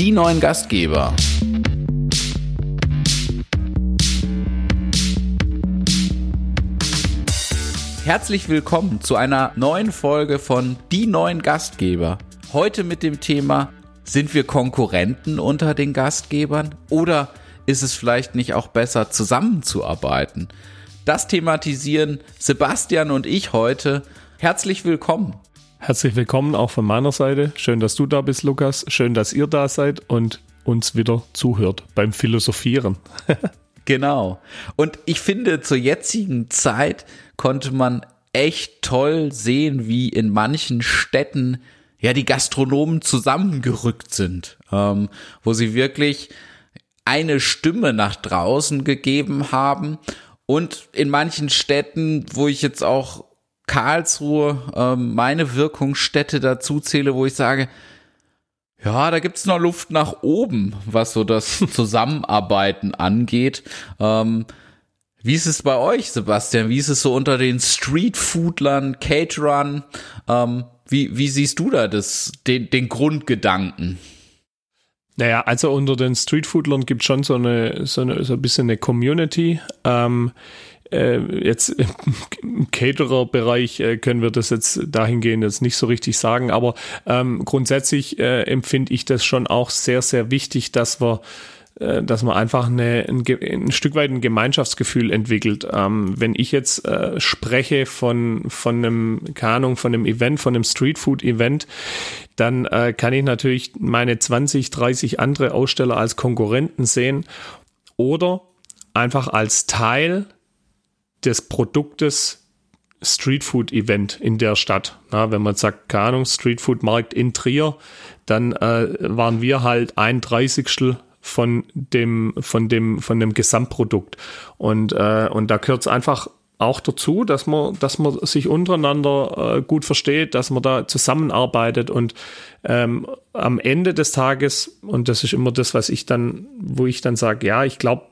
die neuen Gastgeber. Herzlich willkommen zu einer neuen Folge von Die neuen Gastgeber. Heute mit dem Thema, sind wir Konkurrenten unter den Gastgebern oder ist es vielleicht nicht auch besser zusammenzuarbeiten? Das thematisieren Sebastian und ich heute. Herzlich willkommen. Herzlich willkommen auch von meiner Seite. Schön, dass du da bist, Lukas. Schön, dass ihr da seid und uns wieder zuhört beim Philosophieren. genau. Und ich finde, zur jetzigen Zeit konnte man echt toll sehen, wie in manchen Städten ja die Gastronomen zusammengerückt sind, ähm, wo sie wirklich eine Stimme nach draußen gegeben haben und in manchen Städten, wo ich jetzt auch Karlsruhe ähm, meine Wirkungsstätte dazu zähle, wo ich sage, ja, da gibt's noch Luft nach oben, was so das Zusammenarbeiten angeht. Ähm, wie ist es bei euch, Sebastian? Wie ist es so unter den Streetfoodlern, Caterern? Ähm, wie, wie siehst du da das, den, den Grundgedanken? Naja, also unter den Streetfoodlern gibt es schon so eine, so eine, so ein bisschen eine Community. Ähm, äh, jetzt im Caterer-Bereich äh, können wir das jetzt dahingehend jetzt nicht so richtig sagen, aber ähm, grundsätzlich äh, empfinde ich das schon auch sehr, sehr wichtig, dass wir äh, dass man einfach eine, ein, ein, Stück weit ein Gemeinschaftsgefühl entwickelt. Ähm, wenn ich jetzt äh, spreche von, von einem, keine Ahnung, von einem Event, von einem Streetfood-Event, dann äh, kann ich natürlich meine 20, 30 andere Aussteller als Konkurrenten sehen oder einfach als Teil des Produktes Streetfood Event in der Stadt. Na, wenn man sagt, keine Ahnung, Streetfood Markt in Trier, dann äh, waren wir halt ein Dreißigstel von dem, von dem, von dem Gesamtprodukt. Und, äh, und da gehört es einfach auch dazu, dass man, dass man sich untereinander äh, gut versteht, dass man da zusammenarbeitet und ähm, am Ende des Tages, und das ist immer das, was ich dann, wo ich dann sage, ja, ich glaube,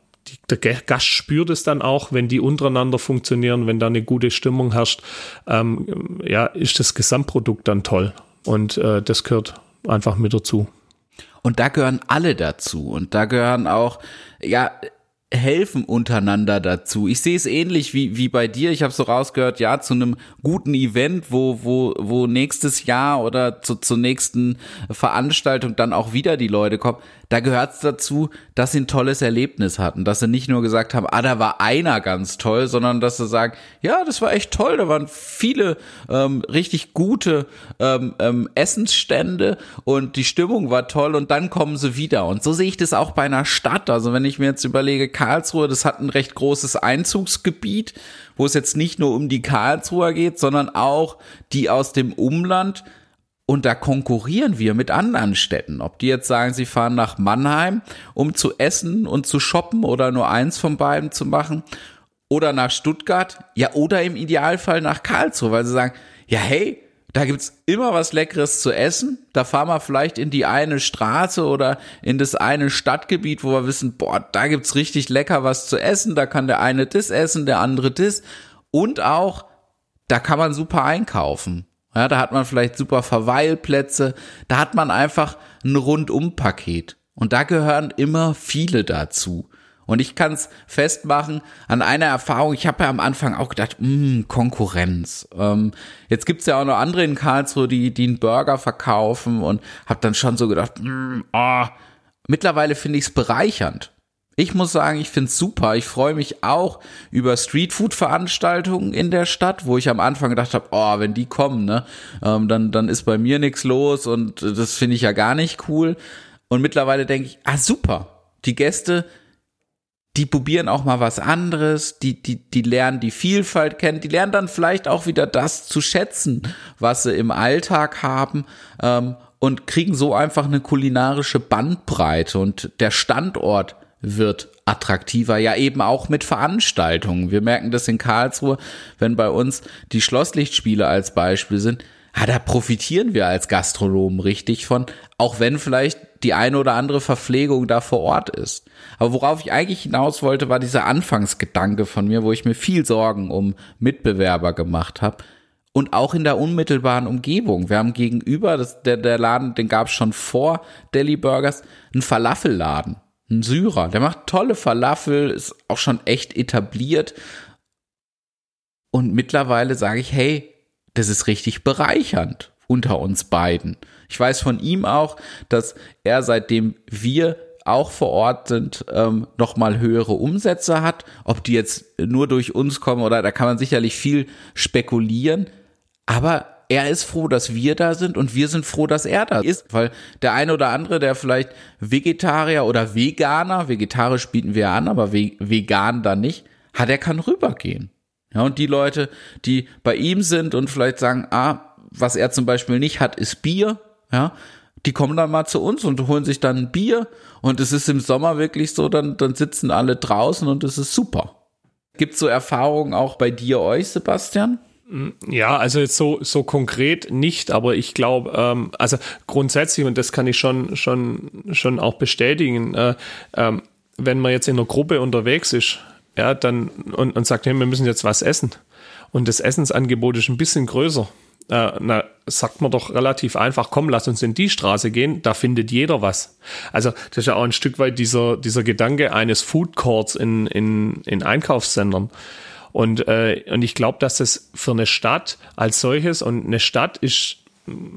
der Gast spürt es dann auch, wenn die untereinander funktionieren, wenn da eine gute Stimmung herrscht, ähm, ja, ist das Gesamtprodukt dann toll. Und äh, das gehört einfach mit dazu. Und da gehören alle dazu. Und da gehören auch, ja, helfen untereinander dazu. Ich sehe es ähnlich wie, wie bei dir. Ich habe so rausgehört, ja, zu einem guten Event, wo, wo, wo nächstes Jahr oder zu, zur nächsten Veranstaltung dann auch wieder die Leute kommen da gehört es dazu, dass sie ein tolles Erlebnis hatten, dass sie nicht nur gesagt haben, ah, da war einer ganz toll, sondern dass sie sagen, ja, das war echt toll, da waren viele ähm, richtig gute ähm, ähm, Essensstände und die Stimmung war toll und dann kommen sie wieder. Und so sehe ich das auch bei einer Stadt. Also wenn ich mir jetzt überlege, Karlsruhe, das hat ein recht großes Einzugsgebiet, wo es jetzt nicht nur um die Karlsruher geht, sondern auch die aus dem Umland und da konkurrieren wir mit anderen Städten. Ob die jetzt sagen, sie fahren nach Mannheim, um zu essen und zu shoppen oder nur eins von beiden zu machen. Oder nach Stuttgart. Ja, oder im Idealfall nach Karlsruhe, weil sie sagen, ja, hey, da gibt's immer was Leckeres zu essen. Da fahren wir vielleicht in die eine Straße oder in das eine Stadtgebiet, wo wir wissen, boah, da gibt's richtig lecker was zu essen. Da kann der eine das essen, der andere das. Und auch, da kann man super einkaufen. Ja, da hat man vielleicht super Verweilplätze. Da hat man einfach ein Rundumpaket. Und da gehören immer viele dazu. Und ich kann es festmachen an einer Erfahrung. Ich habe ja am Anfang auch gedacht, mh, hm, Konkurrenz. Ähm, jetzt gibt's ja auch noch andere in Karlsruhe, die, die einen Burger verkaufen und habe dann schon so gedacht, mh, hm, oh. mittlerweile finde ich es bereichernd. Ich muss sagen, ich find's super. Ich freue mich auch über Streetfood-Veranstaltungen in der Stadt, wo ich am Anfang gedacht habe, oh, wenn die kommen, ne, ähm, dann, dann ist bei mir nichts los und das finde ich ja gar nicht cool. Und mittlerweile denke ich, ah, super. Die Gäste, die probieren auch mal was anderes, die, die, die lernen die Vielfalt kennen, die lernen dann vielleicht auch wieder das zu schätzen, was sie im Alltag haben. Ähm, und kriegen so einfach eine kulinarische Bandbreite und der Standort wird attraktiver, ja eben auch mit Veranstaltungen. Wir merken das in Karlsruhe, wenn bei uns die Schlosslichtspiele als Beispiel sind, ah, da profitieren wir als Gastronomen richtig von, auch wenn vielleicht die eine oder andere Verpflegung da vor Ort ist. Aber worauf ich eigentlich hinaus wollte, war dieser Anfangsgedanke von mir, wo ich mir viel Sorgen um Mitbewerber gemacht habe. und auch in der unmittelbaren Umgebung. Wir haben gegenüber, das, der, der Laden, den gab es schon vor Deli Burgers, einen Falafelladen, einen Syrer. Der macht tolle Falafel, ist auch schon echt etabliert. Und mittlerweile sage ich, hey, das ist richtig bereichernd unter uns beiden. Ich weiß von ihm auch, dass er seitdem wir auch vor Ort sind, ähm, nochmal höhere Umsätze hat. Ob die jetzt nur durch uns kommen oder da kann man sicherlich viel spekulieren. Aber er ist froh, dass wir da sind und wir sind froh, dass er da ist, weil der eine oder andere, der vielleicht Vegetarier oder Veganer, vegetarisch bieten wir an, aber vegan dann nicht, hat er kann rübergehen. Ja, und die Leute, die bei ihm sind und vielleicht sagen, ah, was er zum Beispiel nicht hat, ist Bier, ja, die kommen dann mal zu uns und holen sich dann ein Bier und es ist im Sommer wirklich so, dann, dann sitzen alle draußen und es ist super. Gibt so Erfahrungen auch bei dir, euch, Sebastian? Ja, also jetzt so, so konkret nicht, aber ich glaube, ähm, also grundsätzlich, und das kann ich schon, schon, schon auch bestätigen, äh, ähm, wenn man jetzt in einer Gruppe unterwegs ist, ja, dann und, und sagt, hey, wir müssen jetzt was essen. Und das Essensangebot ist ein bisschen größer äh, na, sagt man doch relativ einfach, komm, lass uns in die Straße gehen, da findet jeder was. Also das ist ja auch ein Stück weit dieser, dieser Gedanke eines Food Courts in, in, in Einkaufszentren. Und, äh, und ich glaube, dass das für eine Stadt als solches, und eine Stadt ist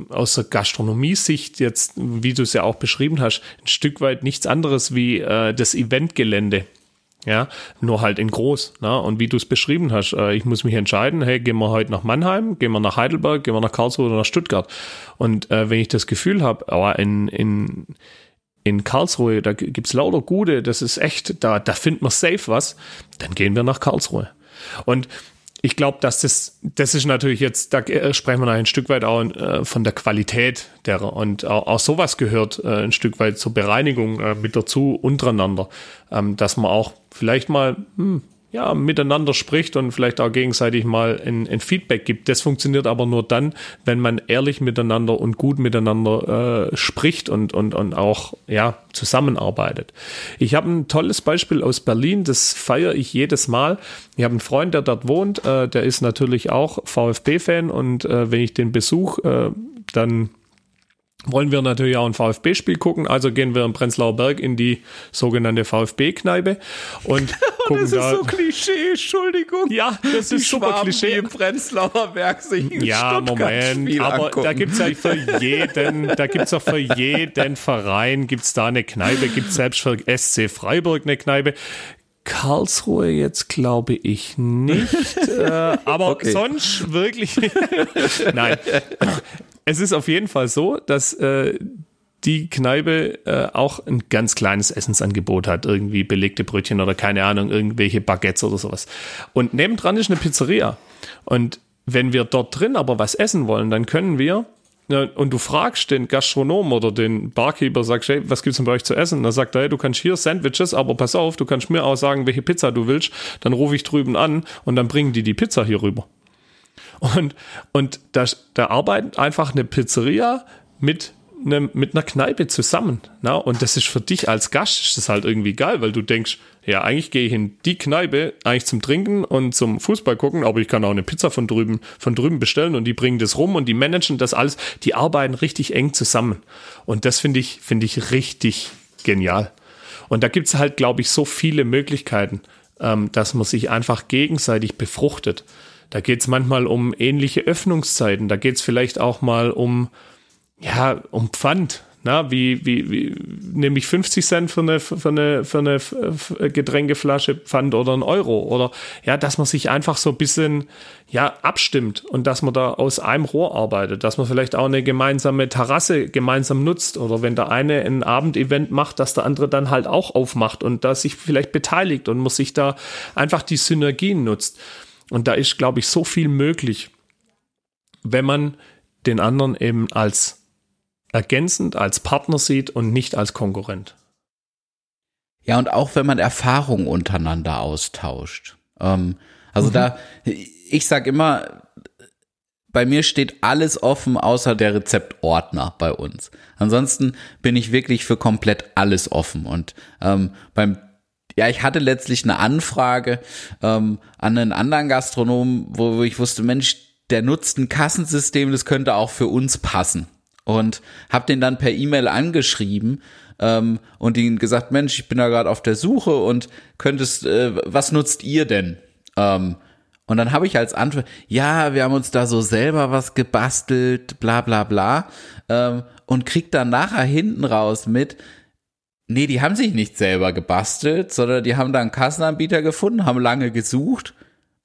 aus der Gastronomie-Sicht jetzt, wie du es ja auch beschrieben hast, ein Stück weit nichts anderes wie äh, das Eventgelände. Ja, nur halt in groß. Ne? Und wie du es beschrieben hast, äh, ich muss mich entscheiden, hey, gehen wir heute nach Mannheim, gehen wir nach Heidelberg, gehen wir nach Karlsruhe oder nach Stuttgart. Und äh, wenn ich das Gefühl habe, aber in, in, in Karlsruhe, da gibt's lauter Gute, das ist echt, da, da findet man safe was, dann gehen wir nach Karlsruhe. Und ich glaube, dass das, das ist natürlich jetzt, da äh, sprechen wir noch ein Stück weit auch äh, von der Qualität derer und auch, auch sowas gehört äh, ein Stück weit zur Bereinigung äh, mit dazu untereinander, ähm, dass man auch vielleicht mal hm, ja, miteinander spricht und vielleicht auch gegenseitig mal ein, ein, Feedback gibt. Das funktioniert aber nur dann, wenn man ehrlich miteinander und gut miteinander äh, spricht und, und, und auch ja, zusammenarbeitet. Ich habe ein tolles Beispiel aus Berlin, das feiere ich jedes Mal. Ich habe einen Freund, der dort wohnt, äh, der ist natürlich auch VfB-Fan und äh, wenn ich den besuch, äh, dann wollen wir natürlich auch ein VfB-Spiel gucken, also gehen wir im Prenzlauer Berg in die sogenannte VfB-Kneipe und gucken das ist so Klischee, Entschuldigung. Ja, das die ist super Schwaben, Klischee. im Prenzlauer Berg sich Ja, Moment, aber angucken. da gibt's ja für jeden, da gibt's auch für jeden Verein gibt's da eine Kneipe, gibt's selbst für SC Freiburg eine Kneipe. Karlsruhe jetzt glaube ich nicht, äh, aber okay. sonst wirklich. Nein, es ist auf jeden Fall so, dass äh, die Kneipe äh, auch ein ganz kleines Essensangebot hat, irgendwie belegte Brötchen oder keine Ahnung, irgendwelche Baguettes oder sowas. Und nebendran ist eine Pizzeria. Und wenn wir dort drin aber was essen wollen, dann können wir und du fragst den Gastronom oder den Barkeeper, sagst, hey, was gibt's denn bei euch zu essen? dann sagt er, hey, du kannst hier Sandwiches, aber pass auf, du kannst mir auch sagen, welche Pizza du willst. Dann rufe ich drüben an und dann bringen die die Pizza hier rüber. Und, und da, da arbeitet einfach eine Pizzeria mit einem, mit einer Kneipe zusammen. Na? Und das ist für dich als Gast ist das halt irgendwie geil, weil du denkst, ja, eigentlich gehe ich in die Kneipe eigentlich zum Trinken und zum Fußball gucken, aber ich kann auch eine Pizza von drüben, von drüben bestellen und die bringen das rum und die managen das alles. Die arbeiten richtig eng zusammen. Und das finde ich, finde ich richtig genial. Und da gibt es halt, glaube ich, so viele Möglichkeiten, ähm, dass man sich einfach gegenseitig befruchtet. Da geht es manchmal um ähnliche Öffnungszeiten. Da geht es vielleicht auch mal um, ja, um Pfand. Na, wie, wie, wie nehme ich 50 Cent für eine, für eine, für eine Getränkeflasche Pfand oder ein Euro? Oder ja, dass man sich einfach so ein bisschen ja, abstimmt und dass man da aus einem Rohr arbeitet, dass man vielleicht auch eine gemeinsame Terrasse gemeinsam nutzt oder wenn der eine ein Abendevent macht, dass der andere dann halt auch aufmacht und da sich vielleicht beteiligt und man sich da einfach die Synergien nutzt. Und da ist, glaube ich, so viel möglich, wenn man den anderen eben als ergänzend, als Partner sieht und nicht als Konkurrent. Ja, und auch wenn man Erfahrungen untereinander austauscht. Ähm, also mhm. da, ich sag immer, bei mir steht alles offen, außer der Rezeptordner bei uns. Ansonsten bin ich wirklich für komplett alles offen. Und ähm, beim ja, ich hatte letztlich eine Anfrage ähm, an einen anderen Gastronomen, wo, ich wusste, Mensch, der nutzt ein Kassensystem, das könnte auch für uns passen. Und habe den dann per E-Mail angeschrieben ähm, und ihnen gesagt, Mensch, ich bin da gerade auf der Suche und könntest, äh, was nutzt ihr denn? Ähm, und dann habe ich als Antwort, ja, wir haben uns da so selber was gebastelt, bla bla bla. Ähm, und krieg dann nachher hinten raus mit, nee, die haben sich nicht selber gebastelt, sondern die haben da einen Kassenanbieter gefunden, haben lange gesucht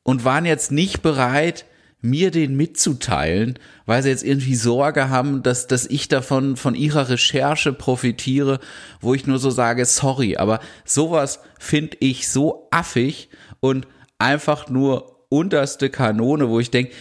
und waren jetzt nicht bereit, mir den mitzuteilen, weil sie jetzt irgendwie Sorge haben, dass, dass ich davon von ihrer Recherche profitiere, wo ich nur so sage, sorry, aber sowas finde ich so affig und einfach nur unterste Kanone, wo ich denke,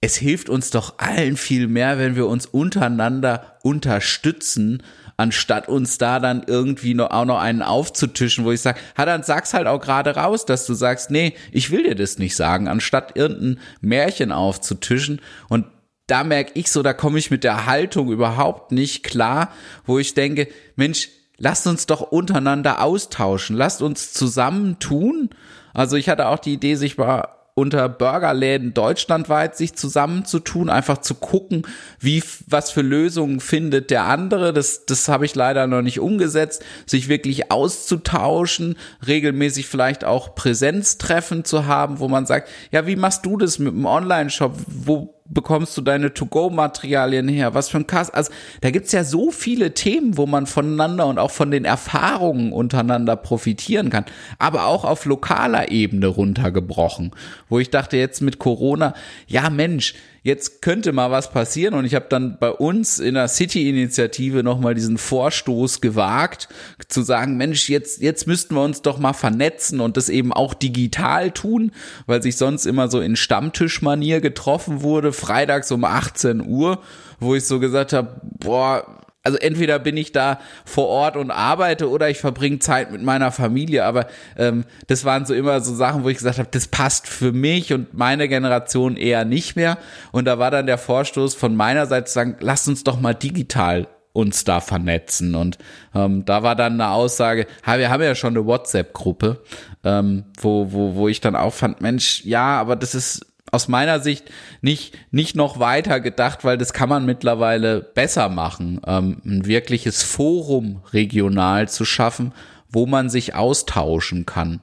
es hilft uns doch allen viel mehr, wenn wir uns untereinander unterstützen, anstatt uns da dann irgendwie noch, auch noch einen aufzutischen, wo ich sage, ha, dann sag's halt auch gerade raus, dass du sagst, nee, ich will dir das nicht sagen, anstatt irgendein Märchen aufzutischen. Und da merke ich so, da komme ich mit der Haltung überhaupt nicht klar, wo ich denke, Mensch, lasst uns doch untereinander austauschen, lasst uns zusammentun. Also ich hatte auch die Idee, sich mal unter Burgerläden deutschlandweit sich zusammenzutun, einfach zu gucken, wie, was für Lösungen findet der andere. Das, das habe ich leider noch nicht umgesetzt, sich wirklich auszutauschen, regelmäßig vielleicht auch Präsenztreffen zu haben, wo man sagt, ja, wie machst du das mit dem Online-Shop? Wo bekommst du deine To-Go-Materialien her? Was für ein Kass? Also da gibt's ja so viele Themen, wo man voneinander und auch von den Erfahrungen untereinander profitieren kann. Aber auch auf lokaler Ebene runtergebrochen, wo ich dachte jetzt mit Corona, ja Mensch, jetzt könnte mal was passieren. Und ich habe dann bei uns in der City-Initiative nochmal diesen Vorstoß gewagt, zu sagen, Mensch, jetzt, jetzt müssten wir uns doch mal vernetzen und das eben auch digital tun, weil sich sonst immer so in Stammtischmanier getroffen wurde, freitags um 18 Uhr, wo ich so gesagt habe, boah, also entweder bin ich da vor Ort und arbeite oder ich verbringe Zeit mit meiner Familie. Aber ähm, das waren so immer so Sachen, wo ich gesagt habe, das passt für mich und meine Generation eher nicht mehr. Und da war dann der Vorstoß von meiner Seite zu sagen, lasst uns doch mal digital uns da vernetzen. Und ähm, da war dann eine Aussage, ha, wir haben ja schon eine WhatsApp-Gruppe, ähm, wo, wo, wo ich dann auch fand, Mensch, ja, aber das ist aus meiner Sicht nicht, nicht noch weiter gedacht, weil das kann man mittlerweile besser machen, ähm, ein wirkliches Forum regional zu schaffen, wo man sich austauschen kann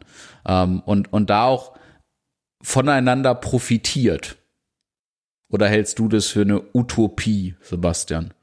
ähm, und, und da auch voneinander profitiert. Oder hältst du das für eine Utopie, Sebastian?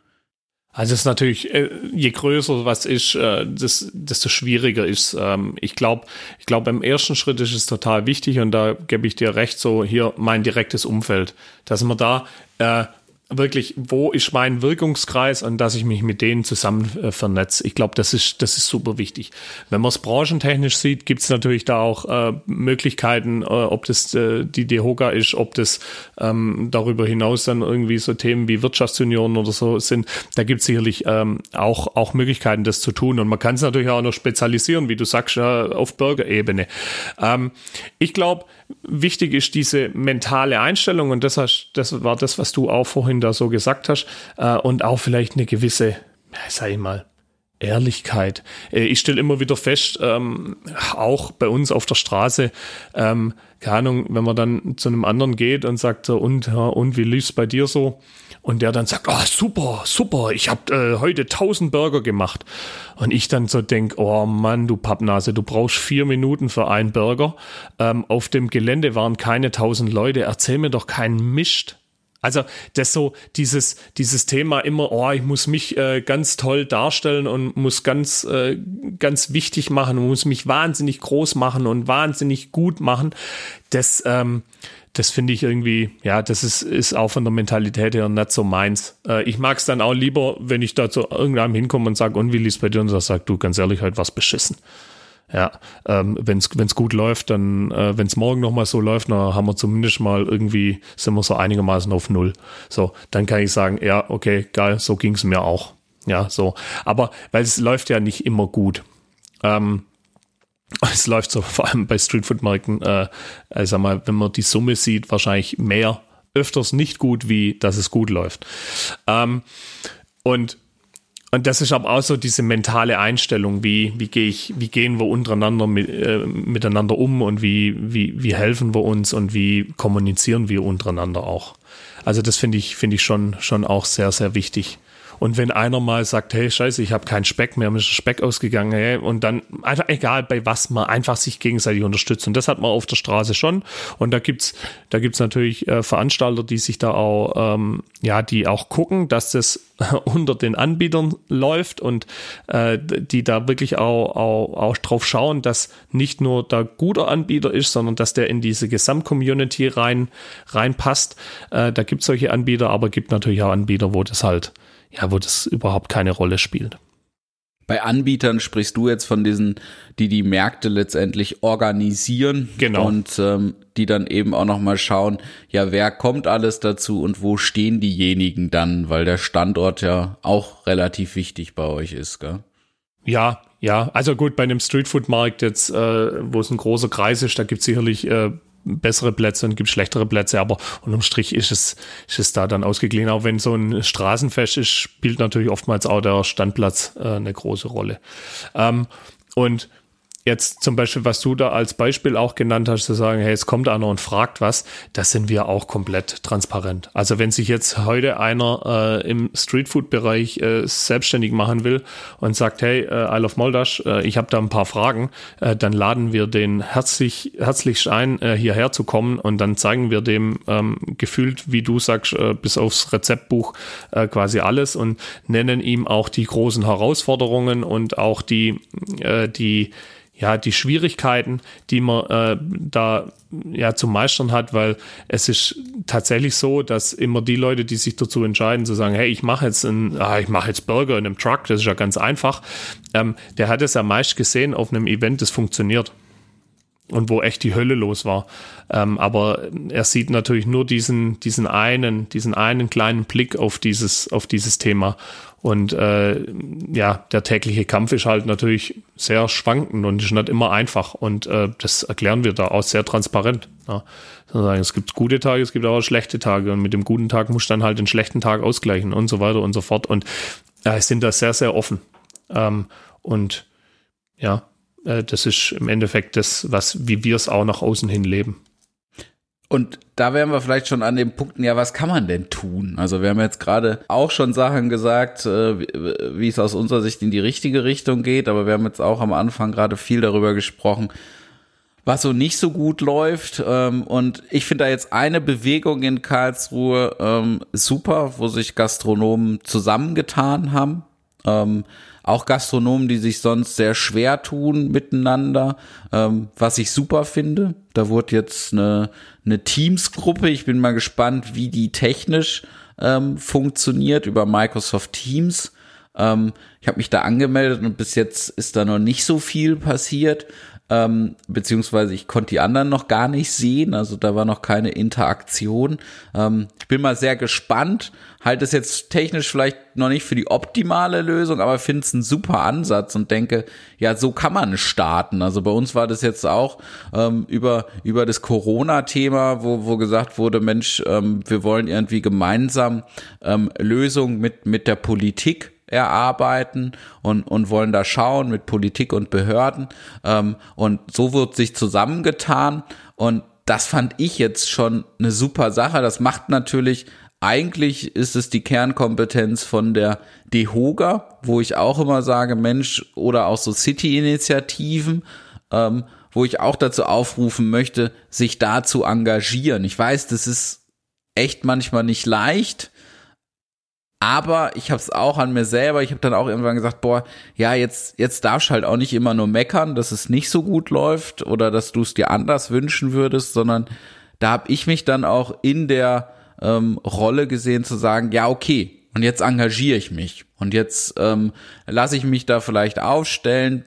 Also es ist natürlich, äh, je größer was ist, äh, desto schwieriger ist. Ähm, ich glaube, ich glaube, im ersten Schritt ist es total wichtig und da gebe ich dir recht, so hier mein direktes Umfeld, dass man da äh, wirklich, wo ist mein Wirkungskreis und dass ich mich mit denen zusammen äh, vernetze. Ich glaube, das ist, das ist super wichtig. Wenn man es branchentechnisch sieht, gibt es natürlich da auch äh, Möglichkeiten, äh, ob das äh, die DEHOGA ist, ob das ähm, darüber hinaus dann irgendwie so Themen wie Wirtschaftsunion oder so sind. Da gibt es sicherlich ähm, auch, auch Möglichkeiten, das zu tun. Und man kann es natürlich auch noch spezialisieren, wie du sagst, äh, auf Bürgerebene. Ähm, ich glaube, wichtig ist diese mentale Einstellung und das, hast, das war das, was du auch vorhin da so gesagt hast äh, und auch vielleicht eine gewisse, sag ich mal, Ehrlichkeit. Äh, ich stelle immer wieder fest, ähm, auch bei uns auf der Straße, ähm, keine Ahnung, wenn man dann zu einem anderen geht und sagt und, ja, und wie lief's bei dir so? Und der dann sagt, oh, super, super, ich habe äh, heute 1000 Burger gemacht. Und ich dann so denk, oh Mann, du Pappnase, du brauchst vier Minuten für einen Burger. Ähm, auf dem Gelände waren keine 1000 Leute, erzähl mir doch keinen Mist. Also das so dieses dieses Thema immer, oh, ich muss mich äh, ganz toll darstellen und muss ganz äh, ganz wichtig machen und muss mich wahnsinnig groß machen und wahnsinnig gut machen. Das ähm, das finde ich irgendwie, ja, das ist, ist auch von der Mentalität her nicht so meins. Äh, ich mag es dann auch lieber, wenn ich da zu irgendeinem hinkomme und sage, und wie liest bei dir? Und er sagt, du, ganz ehrlich, heute was beschissen. Ja, ähm, wenn es gut läuft, dann, äh, wenn es morgen nochmal so läuft, dann haben wir zumindest mal irgendwie, sind wir so einigermaßen auf Null. So, dann kann ich sagen, ja, okay, geil, so ging es mir auch. Ja, so. Aber weil es läuft ja nicht immer gut. Ähm, es läuft so vor allem bei Streetfood-Marken, äh, sag mal, wenn man die Summe sieht, wahrscheinlich mehr, öfters nicht gut, wie dass es gut läuft. Ähm, und und das ist aber auch so diese mentale Einstellung, wie, wie gehe ich, wie gehen wir untereinander mit, äh, miteinander um und wie, wie, wie helfen wir uns und wie kommunizieren wir untereinander auch. Also das finde ich, finde ich schon, schon auch sehr, sehr wichtig. Und wenn einer mal sagt, hey, scheiße, ich habe keinen Speck mehr, mir ist Speck ausgegangen, hey, und dann einfach egal bei was man einfach sich gegenseitig unterstützt. Und das hat man auf der Straße schon. Und da gibt's da gibt's natürlich äh, Veranstalter, die sich da auch, ähm, ja, die auch gucken, dass das unter den Anbietern läuft und äh, die da wirklich auch, auch, auch drauf schauen, dass nicht nur der guter Anbieter ist, sondern dass der in diese Gesamtcommunity rein reinpasst. Äh, da gibt es solche Anbieter, aber gibt natürlich auch Anbieter, wo das halt ja, wo das überhaupt keine Rolle spielt. Bei Anbietern sprichst du jetzt von diesen, die die Märkte letztendlich organisieren genau. und ähm, die dann eben auch noch mal schauen, ja, wer kommt alles dazu und wo stehen diejenigen dann, weil der Standort ja auch relativ wichtig bei euch ist, gell? Ja, ja, also gut, bei einem Streetfood-Markt jetzt, äh, wo es ein großer Kreis ist, da gibt es sicherlich äh, bessere Plätze und gibt schlechtere Plätze, aber unterm Strich ist es, ist es da dann ausgeglichen. Auch wenn so ein Straßenfest ist, spielt natürlich oftmals auch der Standplatz äh, eine große Rolle. Ähm, und jetzt zum Beispiel, was du da als Beispiel auch genannt hast, zu sagen, hey, es kommt einer und fragt was, das sind wir auch komplett transparent. Also wenn sich jetzt heute einer äh, im Streetfood-Bereich äh, selbstständig machen will und sagt, hey, äh, Isle of Moldasch, äh, ich habe da ein paar Fragen, äh, dann laden wir den herzlich, herzlich ein, äh, hierher zu kommen und dann zeigen wir dem ähm, gefühlt, wie du sagst, äh, bis aufs Rezeptbuch äh, quasi alles und nennen ihm auch die großen Herausforderungen und auch die, äh, die ja, die Schwierigkeiten, die man äh, da ja zu meistern hat, weil es ist tatsächlich so, dass immer die Leute, die sich dazu entscheiden, zu sagen, hey, ich mache jetzt ein, ah, ich mache jetzt Burger in einem Truck, das ist ja ganz einfach, ähm, der hat es ja meist gesehen auf einem Event, das funktioniert und wo echt die Hölle los war. Ähm, aber er sieht natürlich nur diesen, diesen einen, diesen einen kleinen Blick auf dieses, auf dieses Thema. Und äh, ja, der tägliche Kampf ist halt natürlich sehr schwankend und ist nicht immer einfach. Und äh, das erklären wir da auch sehr transparent. Ja. Es gibt gute Tage, es gibt aber schlechte Tage. Und mit dem guten Tag muss dann halt den schlechten Tag ausgleichen und so weiter und so fort. Und äh, sind da sehr, sehr offen. Ähm, und ja, äh, das ist im Endeffekt das, was, wie wir es auch nach außen hin leben. Und da wären wir vielleicht schon an den Punkten, ja, was kann man denn tun? Also wir haben jetzt gerade auch schon Sachen gesagt, äh, wie es aus unserer Sicht in die richtige Richtung geht, aber wir haben jetzt auch am Anfang gerade viel darüber gesprochen, was so nicht so gut läuft. Ähm, und ich finde da jetzt eine Bewegung in Karlsruhe ähm, super, wo sich Gastronomen zusammengetan haben. Auch Gastronomen, die sich sonst sehr schwer tun miteinander, ähm, was ich super finde. Da wurde jetzt eine, eine Teams-Gruppe. Ich bin mal gespannt, wie die technisch ähm, funktioniert über Microsoft Teams. Ähm, ich habe mich da angemeldet und bis jetzt ist da noch nicht so viel passiert. Ähm, beziehungsweise ich konnte die anderen noch gar nicht sehen, also da war noch keine Interaktion. Ähm, ich bin mal sehr gespannt, halte es jetzt technisch vielleicht noch nicht für die optimale Lösung, aber finde es einen super Ansatz und denke, ja, so kann man starten. Also bei uns war das jetzt auch ähm, über, über das Corona-Thema, wo, wo gesagt wurde, Mensch, ähm, wir wollen irgendwie gemeinsam ähm, Lösungen mit, mit der Politik erarbeiten und, und wollen da schauen mit Politik und Behörden. Ähm, und so wird sich zusammengetan und das fand ich jetzt schon eine super Sache. Das macht natürlich eigentlich ist es die Kernkompetenz von der DEHOGA, wo ich auch immer sage, Mensch, oder auch so City-Initiativen, ähm, wo ich auch dazu aufrufen möchte, sich da zu engagieren. Ich weiß, das ist echt manchmal nicht leicht, aber ich habe es auch an mir selber. Ich habe dann auch irgendwann gesagt, boah, ja, jetzt jetzt darfst halt auch nicht immer nur meckern, dass es nicht so gut läuft oder dass du es dir anders wünschen würdest, sondern da habe ich mich dann auch in der ähm, Rolle gesehen zu sagen, ja, okay, und jetzt engagiere ich mich und jetzt ähm, lasse ich mich da vielleicht aufstellen,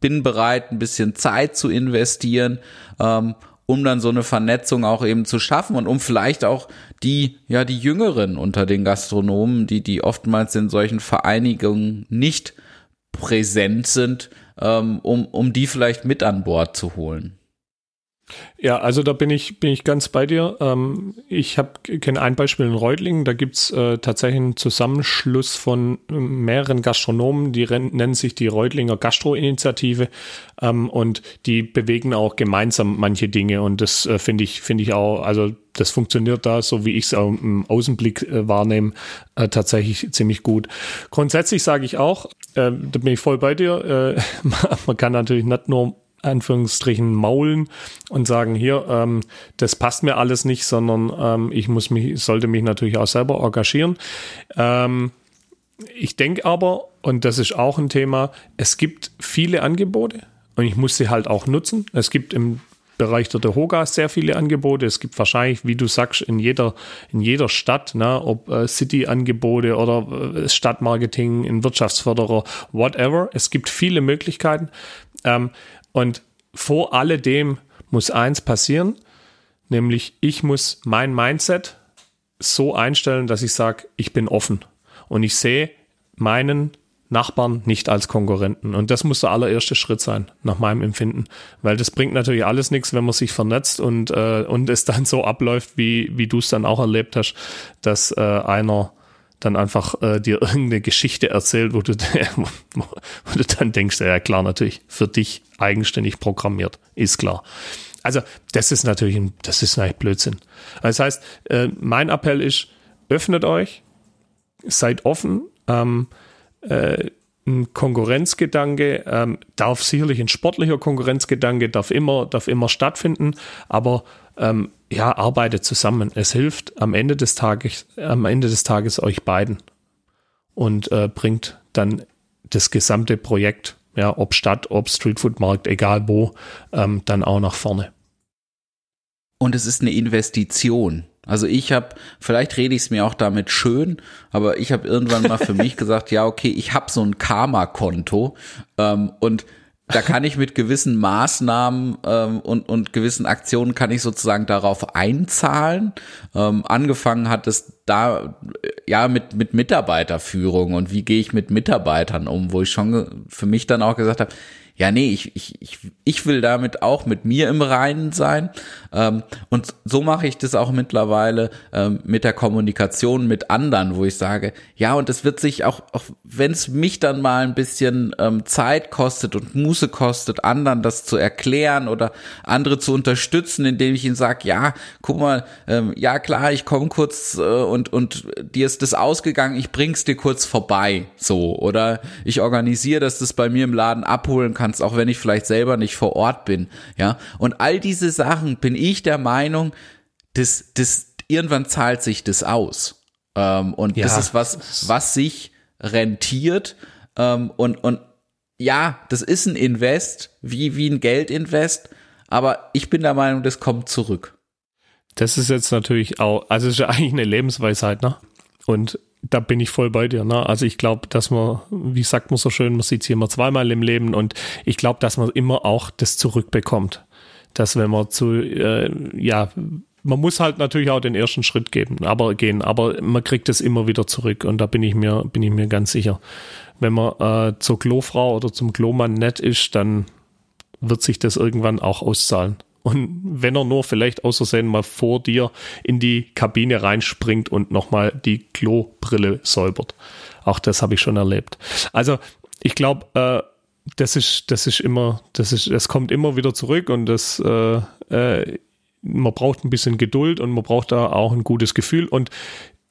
bin bereit, ein bisschen Zeit zu investieren, ähm, um dann so eine Vernetzung auch eben zu schaffen und um vielleicht auch die, ja, die Jüngeren unter den Gastronomen, die, die oftmals in solchen Vereinigungen nicht präsent sind, ähm, um, um die vielleicht mit an Bord zu holen. Ja, also da bin ich, bin ich ganz bei dir. Ähm, ich kenne ein Beispiel in Reutlingen, da gibt's äh, tatsächlich einen Zusammenschluss von mehreren Gastronomen, die nennen sich die Reutlinger Gastro-Initiative ähm, und die bewegen auch gemeinsam manche Dinge und das äh, finde ich, finde ich auch, also das funktioniert da, so wie ich es im Außenblick äh, wahrnehme, äh, tatsächlich ziemlich gut. Grundsätzlich sage ich auch, äh, da bin ich voll bei dir, äh, man kann natürlich nicht nur Anführungsstrichen maulen und sagen, hier, ähm, das passt mir alles nicht, sondern ähm, ich muss mich, sollte mich natürlich auch selber engagieren. Ähm, ich denke aber, und das ist auch ein Thema, es gibt viele Angebote und ich muss sie halt auch nutzen. Es gibt im Bereich der Dehoga sehr viele Angebote. Es gibt wahrscheinlich, wie du sagst, in jeder, in jeder Stadt, ne, ob äh, City-Angebote oder äh, Stadtmarketing, ein Wirtschaftsförderer, whatever. Es gibt viele Möglichkeiten. Ähm, und vor alledem muss eins passieren, nämlich ich muss mein Mindset so einstellen, dass ich sage, ich bin offen und ich sehe meinen Nachbarn nicht als Konkurrenten. Und das muss der allererste Schritt sein, nach meinem Empfinden. Weil das bringt natürlich alles nichts, wenn man sich vernetzt und, äh, und es dann so abläuft, wie, wie du es dann auch erlebt hast, dass äh, einer dann einfach äh, dir irgendeine Geschichte erzählt, wo du, wo du dann denkst, ja klar, natürlich für dich eigenständig programmiert, ist klar. Also das ist natürlich, ein, das ist eigentlich Blödsinn. Das heißt, äh, mein Appell ist, öffnet euch, seid offen, ähm, äh, ein Konkurrenzgedanke ähm, darf sicherlich ein sportlicher Konkurrenzgedanke darf immer darf immer stattfinden, aber ähm, ja, arbeitet zusammen. Es hilft am Ende des Tages, am Ende des Tages euch beiden und äh, bringt dann das gesamte Projekt, ja, ob Stadt, ob Streetfood-Markt, egal wo, ähm, dann auch nach vorne. Und es ist eine Investition. Also ich habe, vielleicht rede ich es mir auch damit schön, aber ich habe irgendwann mal für mich gesagt, ja, okay, ich habe so ein Karma-Konto ähm, und da kann ich mit gewissen Maßnahmen ähm, und, und gewissen Aktionen kann ich sozusagen darauf einzahlen. Ähm, angefangen hat es da ja mit, mit Mitarbeiterführung und wie gehe ich mit Mitarbeitern um, wo ich schon für mich dann auch gesagt habe, ja, nee, ich, ich, ich, ich will damit auch mit mir im Reinen sein. Ähm, und so mache ich das auch mittlerweile ähm, mit der Kommunikation mit anderen, wo ich sage, ja, und es wird sich auch, auch wenn es mich dann mal ein bisschen ähm, Zeit kostet und Muße kostet, anderen das zu erklären oder andere zu unterstützen, indem ich ihnen sage, ja, guck mal, ähm, ja klar, ich komme kurz äh, und, und dir ist das ausgegangen, ich bring's dir kurz vorbei, so. Oder ich organisiere, dass du es bei mir im Laden abholen kannst kannst, auch wenn ich vielleicht selber nicht vor Ort bin, ja. Und all diese Sachen bin ich der Meinung, das, das, irgendwann zahlt sich das aus. Ähm, und ja. das ist was, was sich rentiert, ähm, und, und ja, das ist ein Invest, wie, wie ein Geldinvest, aber ich bin der Meinung, das kommt zurück. Das ist jetzt natürlich auch, also es ist ja eigentlich eine Lebensweisheit, ne? Und da bin ich voll bei dir. Ne? Also ich glaube, dass man, wie sagt man so schön, man sieht es hier immer zweimal im Leben und ich glaube, dass man immer auch das zurückbekommt. Dass wenn man zu, äh, ja, man muss halt natürlich auch den ersten Schritt geben, aber gehen, aber man kriegt es immer wieder zurück und da bin ich mir, bin ich mir ganz sicher. Wenn man äh, zur Klofrau oder zum Klomann nett ist, dann wird sich das irgendwann auch auszahlen. Und wenn er nur vielleicht außersehen mal vor dir in die Kabine reinspringt und nochmal die Klobrille säubert. Auch das habe ich schon erlebt. Also ich glaube, äh, das ist, das ist immer, das ist, das kommt immer wieder zurück und das, äh, äh, man braucht ein bisschen Geduld und man braucht da auch ein gutes Gefühl und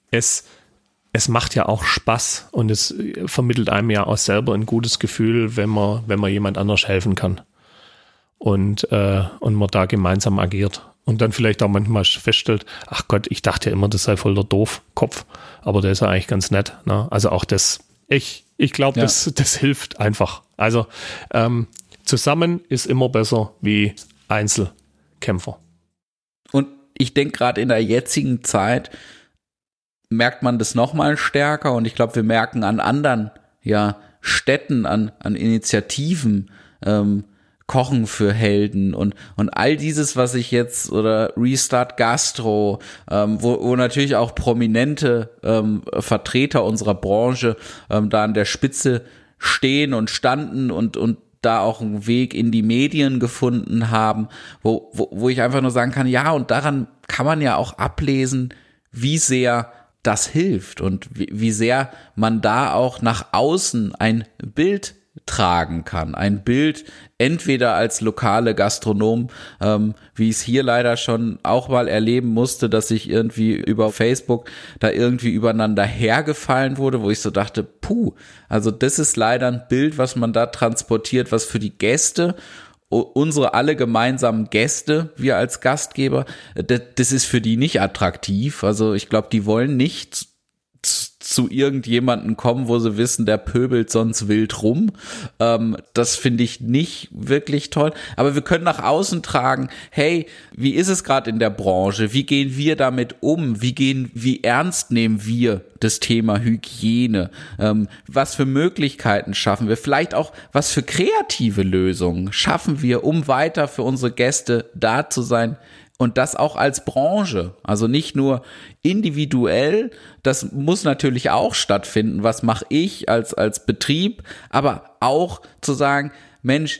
es, es macht ja auch Spaß und es vermittelt einem ja auch selber ein gutes Gefühl, wenn man, wenn man jemand anders helfen kann und, äh, und man da gemeinsam agiert. Und dann vielleicht auch manchmal feststellt, ach Gott, ich dachte ja immer, das sei voll der Doofkopf, aber der ist ja eigentlich ganz nett. Ne? Also auch das, ich, ich glaube, ja. das, das hilft einfach. Also ähm, zusammen ist immer besser wie Einzelkämpfer. Und ich denke gerade in der jetzigen Zeit merkt man das nochmal stärker und ich glaube, wir merken an anderen ja, Städten, an, an Initiativen, ähm, Kochen für Helden und, und all dieses, was ich jetzt oder Restart Gastro, ähm, wo, wo natürlich auch prominente ähm, Vertreter unserer Branche ähm, da an der Spitze stehen und standen und, und da auch einen Weg in die Medien gefunden haben, wo, wo, wo ich einfach nur sagen kann, ja, und daran kann man ja auch ablesen, wie sehr das hilft und wie, wie sehr man da auch nach außen ein Bild tragen kann. Ein Bild entweder als lokale Gastronom, ähm, wie ich es hier leider schon auch mal erleben musste, dass ich irgendwie über Facebook da irgendwie übereinander hergefallen wurde, wo ich so dachte, puh, also das ist leider ein Bild, was man da transportiert, was für die Gäste unsere alle gemeinsamen Gäste, wir als Gastgeber, das ist für die nicht attraktiv. Also ich glaube, die wollen nicht zu irgendjemanden kommen, wo sie wissen, der pöbelt sonst wild rum. Ähm, das finde ich nicht wirklich toll. Aber wir können nach außen tragen, hey, wie ist es gerade in der Branche? Wie gehen wir damit um? Wie gehen, wie ernst nehmen wir das Thema Hygiene? Ähm, was für Möglichkeiten schaffen wir? Vielleicht auch, was für kreative Lösungen schaffen wir, um weiter für unsere Gäste da zu sein, und das auch als Branche, also nicht nur individuell, das muss natürlich auch stattfinden, was mache ich als, als Betrieb, aber auch zu sagen, Mensch,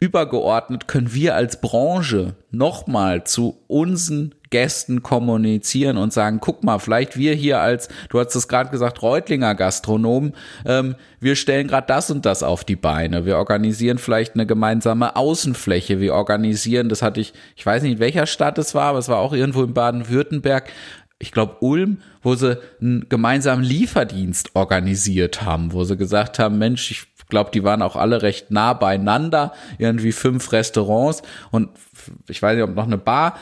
übergeordnet können wir als Branche nochmal zu unseren Gästen kommunizieren und sagen, guck mal, vielleicht wir hier als, du hast es gerade gesagt, Reutlinger Gastronom, ähm, wir stellen gerade das und das auf die Beine. Wir organisieren vielleicht eine gemeinsame Außenfläche. Wir organisieren, das hatte ich, ich weiß nicht, in welcher Stadt es war, aber es war auch irgendwo in Baden-Württemberg, ich glaube Ulm, wo sie einen gemeinsamen Lieferdienst organisiert haben, wo sie gesagt haben, Mensch, ich glaube, die waren auch alle recht nah beieinander, irgendwie fünf Restaurants und ich weiß nicht, ob noch eine Bar,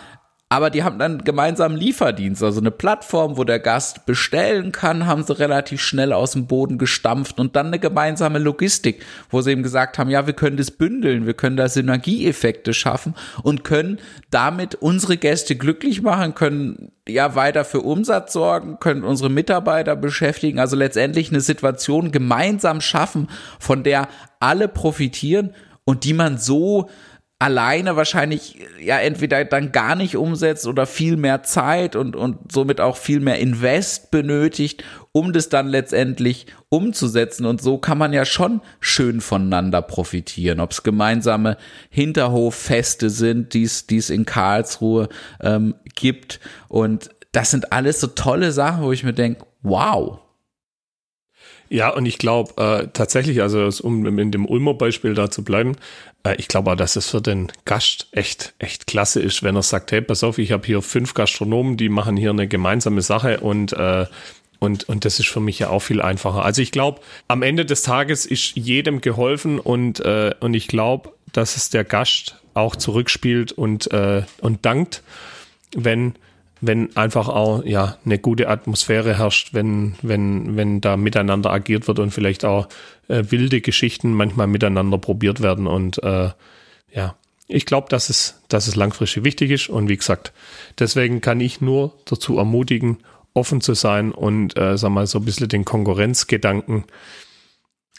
aber die haben dann gemeinsam Lieferdienst, also eine Plattform, wo der Gast bestellen kann, haben sie relativ schnell aus dem Boden gestampft und dann eine gemeinsame Logistik, wo sie eben gesagt haben, ja, wir können das bündeln, wir können da Synergieeffekte schaffen und können damit unsere Gäste glücklich machen, können ja weiter für Umsatz sorgen, können unsere Mitarbeiter beschäftigen, also letztendlich eine Situation gemeinsam schaffen, von der alle profitieren und die man so alleine wahrscheinlich ja entweder dann gar nicht umsetzt oder viel mehr Zeit und, und somit auch viel mehr Invest benötigt, um das dann letztendlich umzusetzen. Und so kann man ja schon schön voneinander profitieren. Ob es gemeinsame Hinterhoffeste sind, die es in Karlsruhe ähm, gibt. Und das sind alles so tolle Sachen, wo ich mir denke, wow. Ja, und ich glaube äh, tatsächlich, also um in dem Ulmer Beispiel da zu bleiben, äh, ich glaube auch, dass es für den Gast echt, echt klasse ist, wenn er sagt, hey, pass auf, ich habe hier fünf Gastronomen, die machen hier eine gemeinsame Sache und äh, und, und das ist für mich ja auch viel einfacher. Also ich glaube, am Ende des Tages ist jedem geholfen und, äh, und ich glaube, dass es der Gast auch zurückspielt und, äh, und dankt, wenn, wenn einfach auch ja eine gute Atmosphäre herrscht, wenn, wenn, wenn da miteinander agiert wird und vielleicht auch äh, wilde Geschichten manchmal miteinander probiert werden. Und äh, ja, ich glaube, dass es, dass es langfristig wichtig ist. Und wie gesagt, deswegen kann ich nur dazu ermutigen, offen zu sein und äh, sag mal so ein bisschen den Konkurrenzgedanken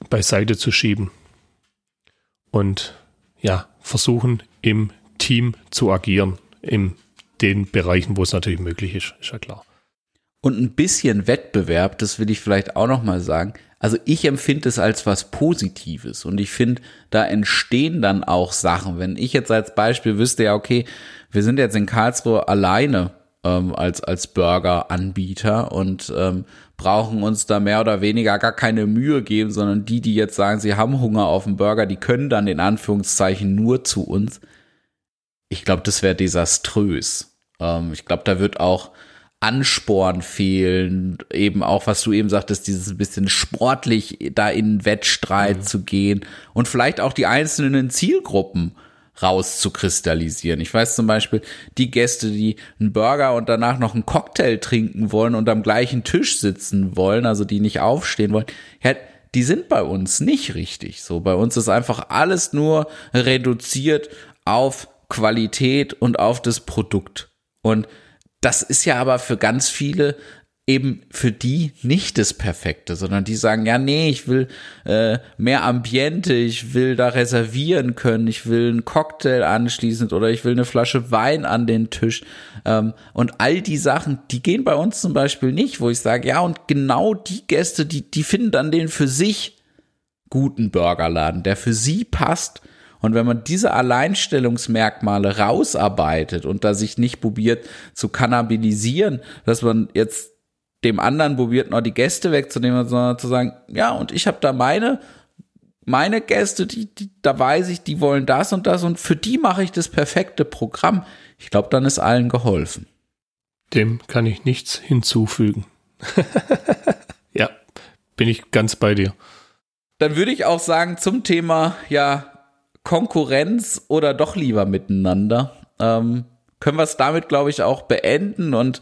beiseite zu schieben. Und ja, versuchen im Team zu agieren, im den Bereichen, wo es natürlich möglich ist, ist ja klar. Und ein bisschen Wettbewerb, das will ich vielleicht auch noch mal sagen. Also ich empfinde es als was Positives und ich finde, da entstehen dann auch Sachen. Wenn ich jetzt als Beispiel wüsste, ja, okay, wir sind jetzt in Karlsruhe alleine ähm, als, als Burger-Anbieter und ähm, brauchen uns da mehr oder weniger gar keine Mühe geben, sondern die, die jetzt sagen, sie haben Hunger auf einen Burger, die können dann in Anführungszeichen nur zu uns. Ich glaube, das wäre desaströs. Ähm, ich glaube, da wird auch Ansporn fehlen, eben auch, was du eben sagtest, dieses bisschen sportlich da in Wettstreit mhm. zu gehen und vielleicht auch die einzelnen Zielgruppen rauszukristallisieren. Ich weiß zum Beispiel, die Gäste, die einen Burger und danach noch einen Cocktail trinken wollen und am gleichen Tisch sitzen wollen, also die nicht aufstehen wollen, ja, die sind bei uns nicht richtig so. Bei uns ist einfach alles nur reduziert auf Qualität und auf das Produkt. Und das ist ja aber für ganz viele eben für die nicht das Perfekte, sondern die sagen, ja, nee, ich will äh, mehr Ambiente, ich will da reservieren können, ich will einen Cocktail anschließend oder ich will eine Flasche Wein an den Tisch. Ähm, und all die Sachen, die gehen bei uns zum Beispiel nicht, wo ich sage, ja, und genau die Gäste, die, die finden dann den für sich guten Burgerladen, der für sie passt. Und wenn man diese Alleinstellungsmerkmale rausarbeitet und da sich nicht probiert zu kannabilisieren, dass man jetzt dem anderen probiert, noch die Gäste wegzunehmen, sondern zu sagen, ja, und ich habe da meine, meine Gäste, die, die, da weiß ich, die wollen das und das und für die mache ich das perfekte Programm. Ich glaube, dann ist allen geholfen. Dem kann ich nichts hinzufügen. ja, bin ich ganz bei dir. Dann würde ich auch sagen, zum Thema, ja, Konkurrenz oder doch lieber miteinander, ähm, können wir es damit, glaube ich, auch beenden und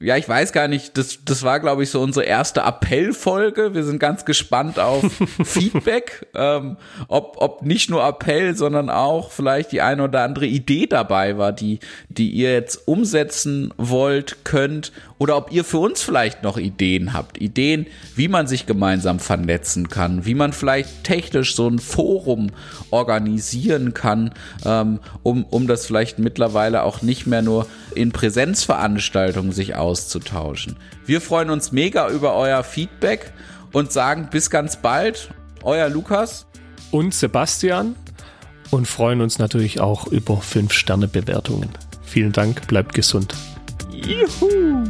ja, ich weiß gar nicht, das, das war, glaube ich, so unsere erste Appellfolge. Wir sind ganz gespannt auf Feedback, ähm, ob, ob nicht nur Appell, sondern auch vielleicht die eine oder andere Idee dabei war, die, die ihr jetzt umsetzen wollt, könnt, oder ob ihr für uns vielleicht noch Ideen habt. Ideen, wie man sich gemeinsam vernetzen kann, wie man vielleicht technisch so ein Forum organisieren kann, ähm, um, um das vielleicht mittlerweile auch nicht mehr nur in Präsenzveranstaltungen sich auszutauschen. Wir freuen uns mega über euer Feedback und sagen bis ganz bald. Euer Lukas und Sebastian und freuen uns natürlich auch über 5-Sterne-Bewertungen. Vielen Dank, bleibt gesund. Juhu!